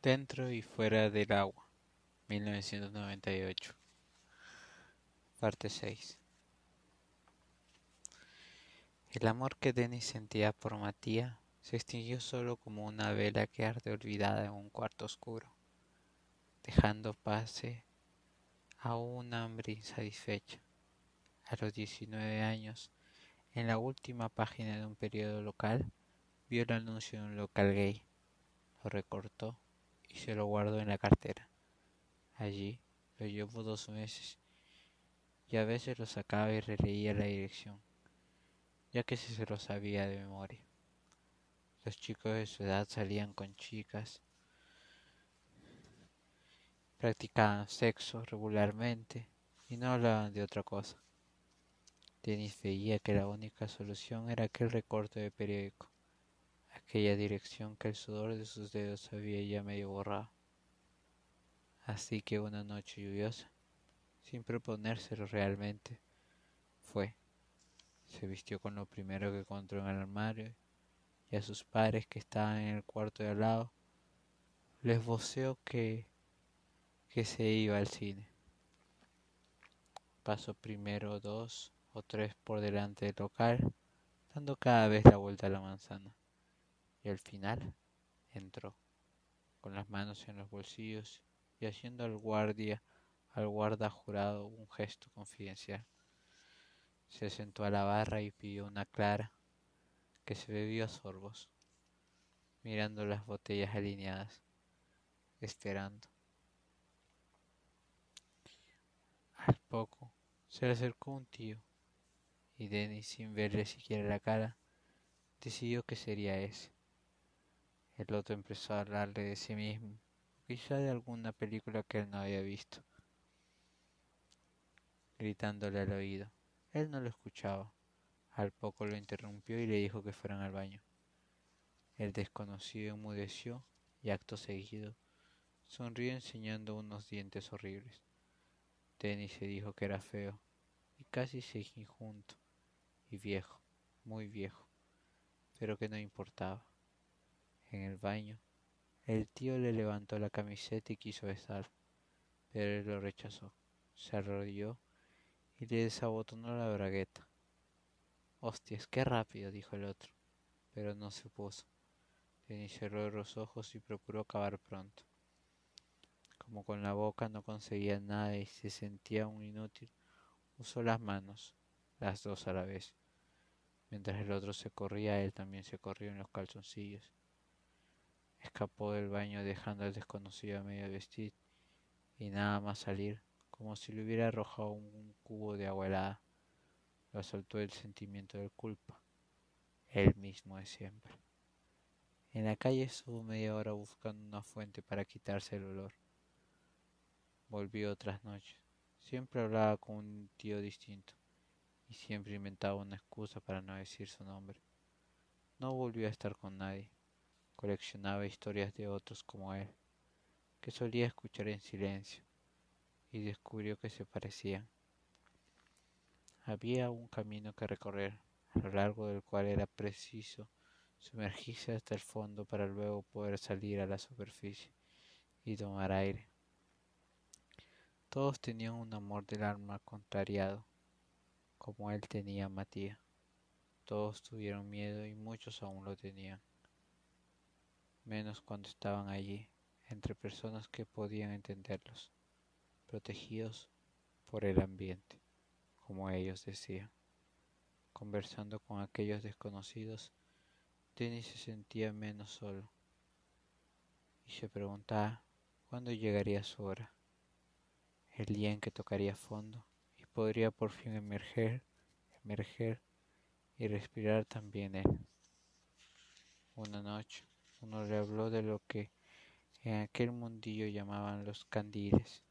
Dentro y fuera del agua, 1998. Parte 6. El amor que Denis sentía por Matías se extinguió solo como una vela que arde olvidada en un cuarto oscuro, dejando pase a un hambre insatisfecha. A los 19 años, en la última página de un periódico local, vio el anuncio de un local gay. Lo recortó y se lo guardó en la cartera. Allí lo llevó dos meses y a veces lo sacaba y releía la dirección, ya que se lo sabía de memoria. Los chicos de su edad salían con chicas, practicaban sexo regularmente y no hablaban de otra cosa. Denis veía que la única solución era aquel recorte de periódico, aquella dirección que el sudor de sus dedos había ya medio borrado. Así que una noche lluviosa, sin proponérselo realmente, fue. Se vistió con lo primero que encontró en el armario y a sus padres que estaban en el cuarto de al lado les voceó que, que se iba al cine. Pasó primero dos o tres por delante del local, dando cada vez la vuelta a la manzana, y al final entró, con las manos en los bolsillos y haciendo al guardia, al guarda jurado un gesto confidencial. Se sentó a la barra y pidió una clara que se bebió a sorbos, mirando las botellas alineadas, esperando. Al poco se le acercó un tío y Denis, sin verle siquiera la cara, decidió que sería ese. El otro empezó a hablarle de sí mismo, quizá de alguna película que él no había visto, gritándole al oído. Él no lo escuchaba. Al poco lo interrumpió y le dijo que fueran al baño. El desconocido enmudeció y acto seguido sonrió enseñando unos dientes horribles. Denis se dijo que era feo y casi seguí junto y viejo, muy viejo, pero que no importaba. En el baño, el tío le levantó la camiseta y quiso besar, pero él lo rechazó. Se arrodilló y le desabotonó la bragueta. Hostias, qué rápido, dijo el otro, pero no se puso. Denis cerró los ojos y procuró acabar pronto. Como con la boca no conseguía nada y se sentía un inútil, usó las manos, las dos a la vez. Mientras el otro se corría, él también se corrió en los calzoncillos. Escapó del baño dejando al desconocido a medio vestir y nada más salir, como si le hubiera arrojado un cubo de agua helada lo asaltó el sentimiento de culpa, el mismo de siempre. En la calle estuvo media hora buscando una fuente para quitarse el olor. Volvió otras noches. Siempre hablaba con un tío distinto y siempre inventaba una excusa para no decir su nombre. No volvió a estar con nadie. Coleccionaba historias de otros como él, que solía escuchar en silencio, y descubrió que se parecían. Había un camino que recorrer, a lo largo del cual era preciso sumergirse hasta el fondo para luego poder salir a la superficie y tomar aire. Todos tenían un amor del alma contrariado, como él tenía Matías. Todos tuvieron miedo y muchos aún lo tenían, menos cuando estaban allí, entre personas que podían entenderlos, protegidos por el ambiente como ellos decían. Conversando con aquellos desconocidos, Denis se sentía menos solo y se preguntaba cuándo llegaría su hora, el día en que tocaría fondo y podría por fin emerger, emerger y respirar también él. Una noche, uno le habló de lo que en aquel mundillo llamaban los candiles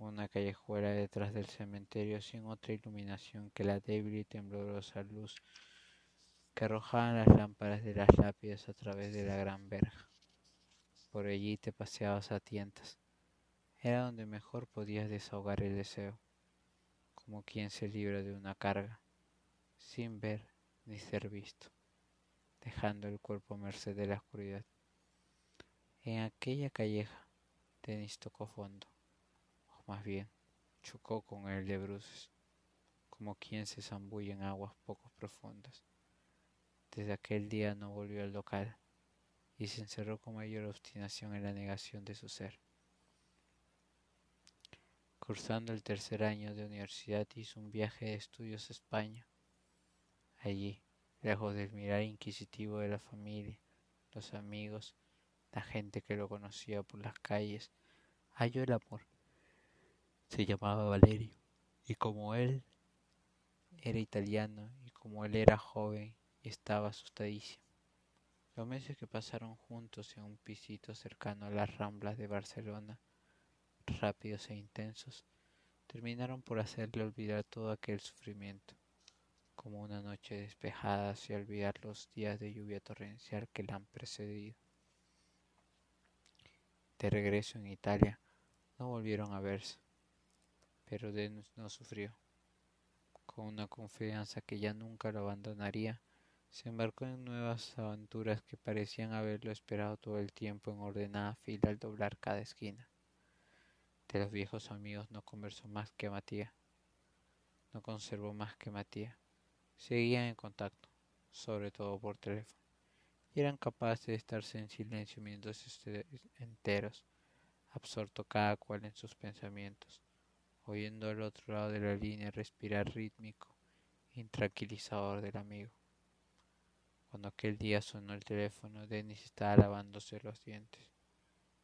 una callejuela detrás del cementerio sin otra iluminación que la débil y temblorosa luz que arrojaban las lámparas de las lápidas a través de la gran verja. Por allí te paseabas a tientas. Era donde mejor podías desahogar el deseo, como quien se libra de una carga, sin ver ni ser visto, dejando el cuerpo a merced de la oscuridad. En aquella calleja, Denis tocó fondo, o más bien, chocó con el de bruces, como quien se zambulle en aguas poco profundas. Desde aquel día no volvió al local y se encerró con mayor obstinación en la negación de su ser. Cursando el tercer año de universidad hizo un viaje de estudios a España. Allí, lejos del mirar inquisitivo de la familia, los amigos, la gente que lo conocía por las calles, halló el amor. Se llamaba Valerio, y como él era italiano y como él era joven estaba asustadísimo. Los meses que pasaron juntos en un pisito cercano a las ramblas de Barcelona, rápidos e intensos, terminaron por hacerle olvidar todo aquel sufrimiento como una noche despejada hacia olvidar los días de lluvia torrencial que la han precedido. De regreso en Italia, no volvieron a verse, pero Dennis no sufrió. Con una confianza que ya nunca lo abandonaría, se embarcó en nuevas aventuras que parecían haberlo esperado todo el tiempo en ordenada fila al doblar cada esquina. De los viejos amigos no conversó más que Matías, no conservó más que Matías Seguían en contacto, sobre todo por teléfono, y eran capaces de estarse en silencio mientras enteros, absorto cada cual en sus pensamientos, oyendo al otro lado de la línea respirar rítmico e intranquilizador del amigo. Cuando aquel día sonó el teléfono, Denis estaba lavándose los dientes.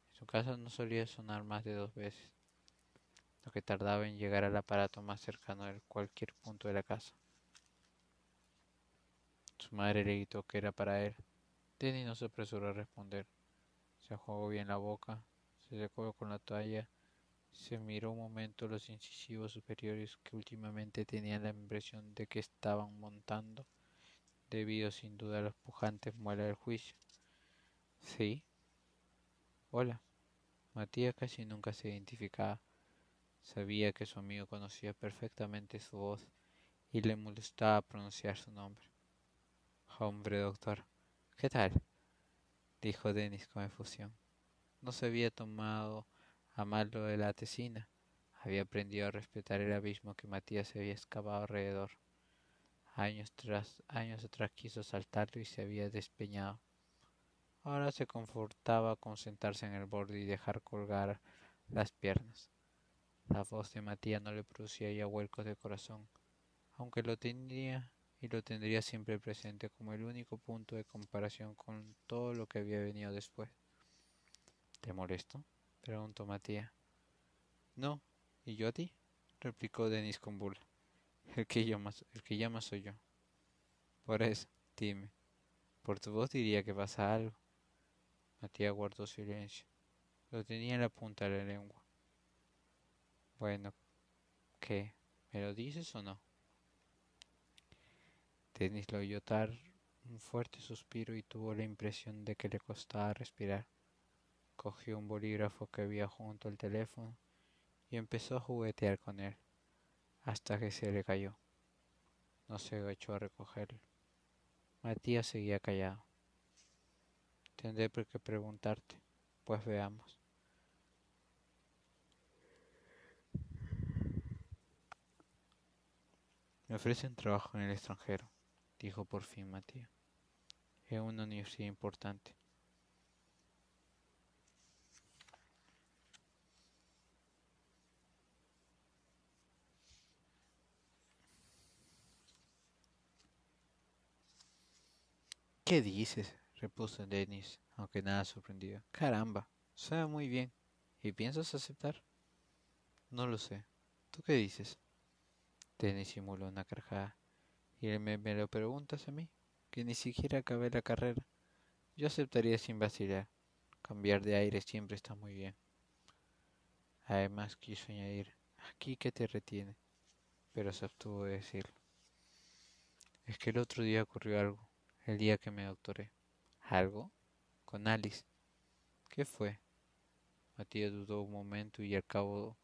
En su casa no solía sonar más de dos veces, lo que tardaba en llegar al aparato más cercano de cualquier punto de la casa. Su madre le gritó que era para él. Denny no se apresuró a responder. Se jugó bien la boca, se secó con la toalla, se miró un momento los incisivos superiores que últimamente tenían la impresión de que estaban montando, debido sin duda a los pujantes muelas del juicio. ¿Sí? Hola. Matías casi nunca se identificaba. Sabía que su amigo conocía perfectamente su voz y le molestaba pronunciar su nombre. Hombre, doctor. ¿Qué tal? dijo Denis con efusión. No se había tomado a mal lo de la tesina. Había aprendido a respetar el abismo que Matías se había excavado alrededor. Años tras años atrás quiso saltarlo y se había despeñado. Ahora se confortaba con sentarse en el borde y dejar colgar las piernas. La voz de Matías no le producía ya vuelcos de corazón, aunque lo tenía y lo tendría siempre presente como el único punto de comparación con todo lo que había venido después. ¿Te molesto? preguntó Matías. No, ¿y yo a ti? replicó Denis con burla. El que llama, el que soy yo. Por eso, dime, por tu voz diría que pasa algo. Matías guardó silencio. Lo tenía en la punta de la lengua. Bueno, ¿qué? ¿Me lo dices o no? Denis lo oyó dar un fuerte suspiro y tuvo la impresión de que le costaba respirar. Cogió un bolígrafo que había junto al teléfono y empezó a juguetear con él, hasta que se le cayó. No se agachó a recogerlo. Matías seguía callado. Tendré por qué preguntarte, pues veamos. Me ofrecen trabajo en el extranjero dijo por fin Matías. Es una universidad importante. ¿Qué dices? repuso Denis, aunque nada sorprendido. Caramba, suena muy bien. ¿Y piensas aceptar? No lo sé. ¿Tú qué dices? Denis simuló una carcajada. Y me, me lo preguntas a mí, que ni siquiera acabé la carrera. Yo aceptaría sin vacilar. Cambiar de aire siempre está muy bien. Además quiso añadir, aquí que te retiene, pero se abstuvo de decirlo. Es que el otro día ocurrió algo, el día que me doctoré. ¿Algo? Con Alice. ¿Qué fue? Matías dudó un momento y al cabo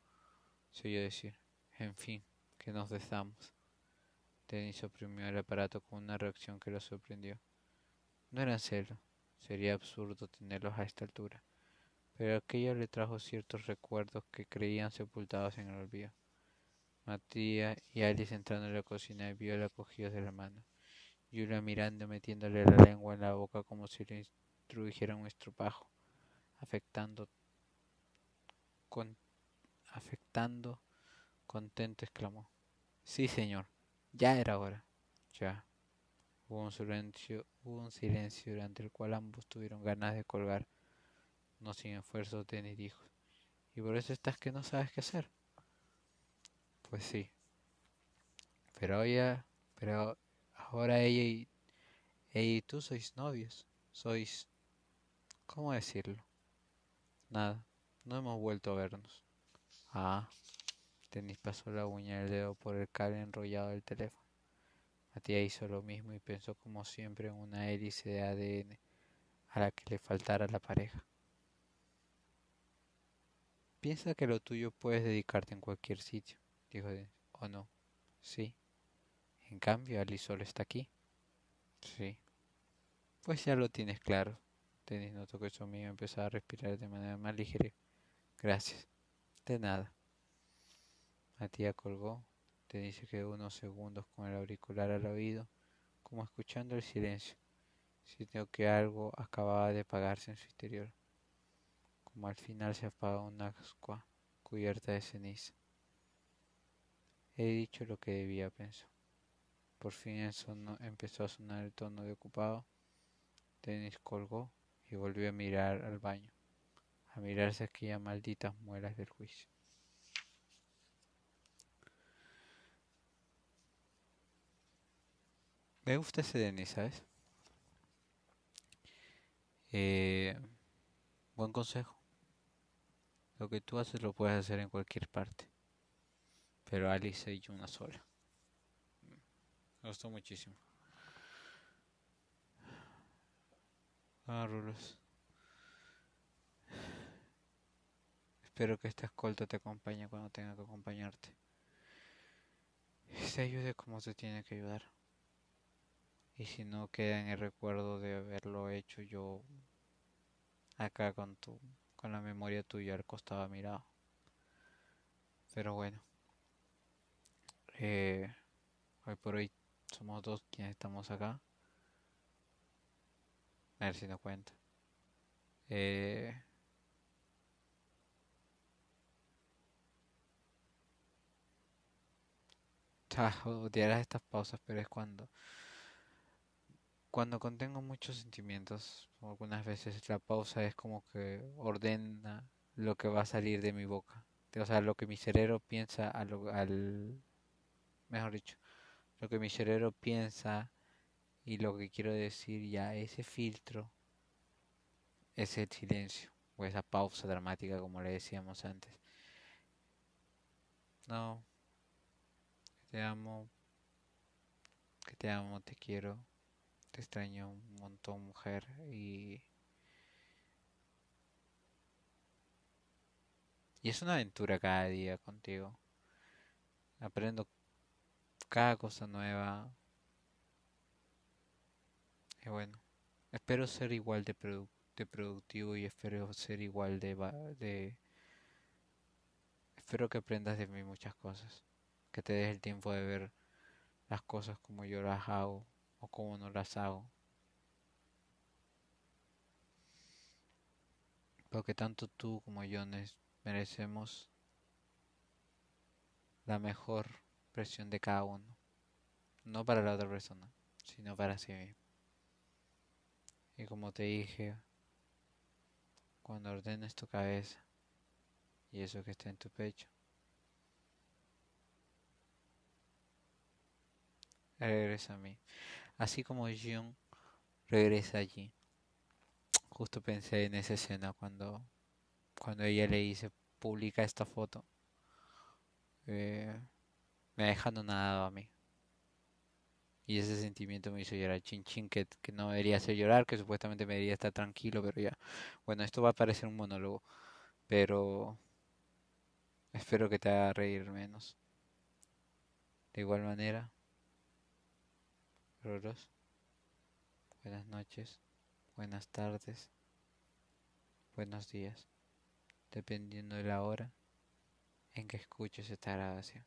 se oyó decir, en fin, que nos besamos. Denis oprimió el aparato con una reacción que lo sorprendió. No eran celos, sería absurdo tenerlos a esta altura, pero aquello le trajo ciertos recuerdos que creían sepultados en el olvido. Matías y Alice entrando en la cocina y vio la cogidos de la mano. Julia mirando, metiéndole la lengua en la boca como si le introdujera un estropajo, afectando, afectando, contento exclamó. Sí, señor, ya era hora. Ya. Hubo un silencio, hubo un silencio durante el cual ambos tuvieron ganas de colgar. No sin esfuerzo, Denny dijo. ¿Y por eso estás que no sabes qué hacer? Pues sí. Pero ella, pero ahora ella y, ella y tú sois novios. Sois, ¿cómo decirlo? Nada, no hemos vuelto a vernos. Ah, Denis pasó la uña del dedo por el cable enrollado del teléfono. Matías hizo lo mismo y pensó como siempre en una hélice de ADN a la que le faltara la pareja. Piensa que lo tuyo puedes dedicarte en cualquier sitio dijo ¿O no? Sí. En cambio, Ali solo está aquí. Sí. Pues ya lo tienes claro. Denis notó que su amigo empezaba a respirar de manera más ligera. Gracias. De nada. Matías colgó. Denis se quedó unos segundos con el auricular al oído, como escuchando el silencio. Sintió que algo acababa de apagarse en su interior, como al final se apaga una ascua cubierta de ceniza. He dicho lo que debía, pensó. Por fin empezó a sonar el tono de ocupado. Dennis colgó y volvió a mirar al baño, a mirarse aquellas malditas muelas del juicio. Me gusta ese Denis, ¿sabes? Eh, buen consejo. Lo que tú haces lo puedes hacer en cualquier parte pero Alice y una sola. Me gustó muchísimo. Ah, Rulos. Espero que esta escolta te acompañe cuando tenga que acompañarte. Se ayude como se tiene que ayudar. Y si no queda en el recuerdo de haberlo hecho yo acá con tu con la memoria tuya al costado mirado. Pero bueno. Eh, hoy por hoy somos dos quienes estamos acá. A ver si nos cuenta. Eh, odiarás estas pausas, pero es cuando cuando contengo muchos sentimientos, algunas veces la pausa es como que ordena lo que va a salir de mi boca. O sea, lo que mi cerebro piensa al, mejor dicho, lo que mi cerebro piensa y lo que quiero decir ya, ese filtro es el silencio o esa pausa dramática como le decíamos antes. No, te amo, que te amo, te quiero, te extraño un montón mujer y... Y es una aventura cada día contigo. Aprendo cada cosa nueva. Y bueno, espero ser igual de, de productivo y espero ser igual de, de... Espero que aprendas de mí muchas cosas. Que te des el tiempo de ver las cosas como yo las hago o como no las hago. Porque tanto tú como yo merecemos la mejor presión de cada uno. No para la otra persona, sino para sí mismo. Y como te dije, cuando ordenes tu cabeza y eso que está en tu pecho, regresa a mí. Así como Jung regresa allí. Justo pensé en esa escena cuando, cuando ella le dice, publica esta foto. Eh, me dejando nada a mí. Y ese sentimiento me hizo llorar, chin chin, que, que no debería hacer llorar, que supuestamente me debería estar tranquilo, pero ya. Bueno, esto va a parecer un monólogo, pero espero que te haga reír menos. De igual manera, Roros, buenas noches, buenas tardes, buenos días. dependiendo de la hora en que escuches esta grabación.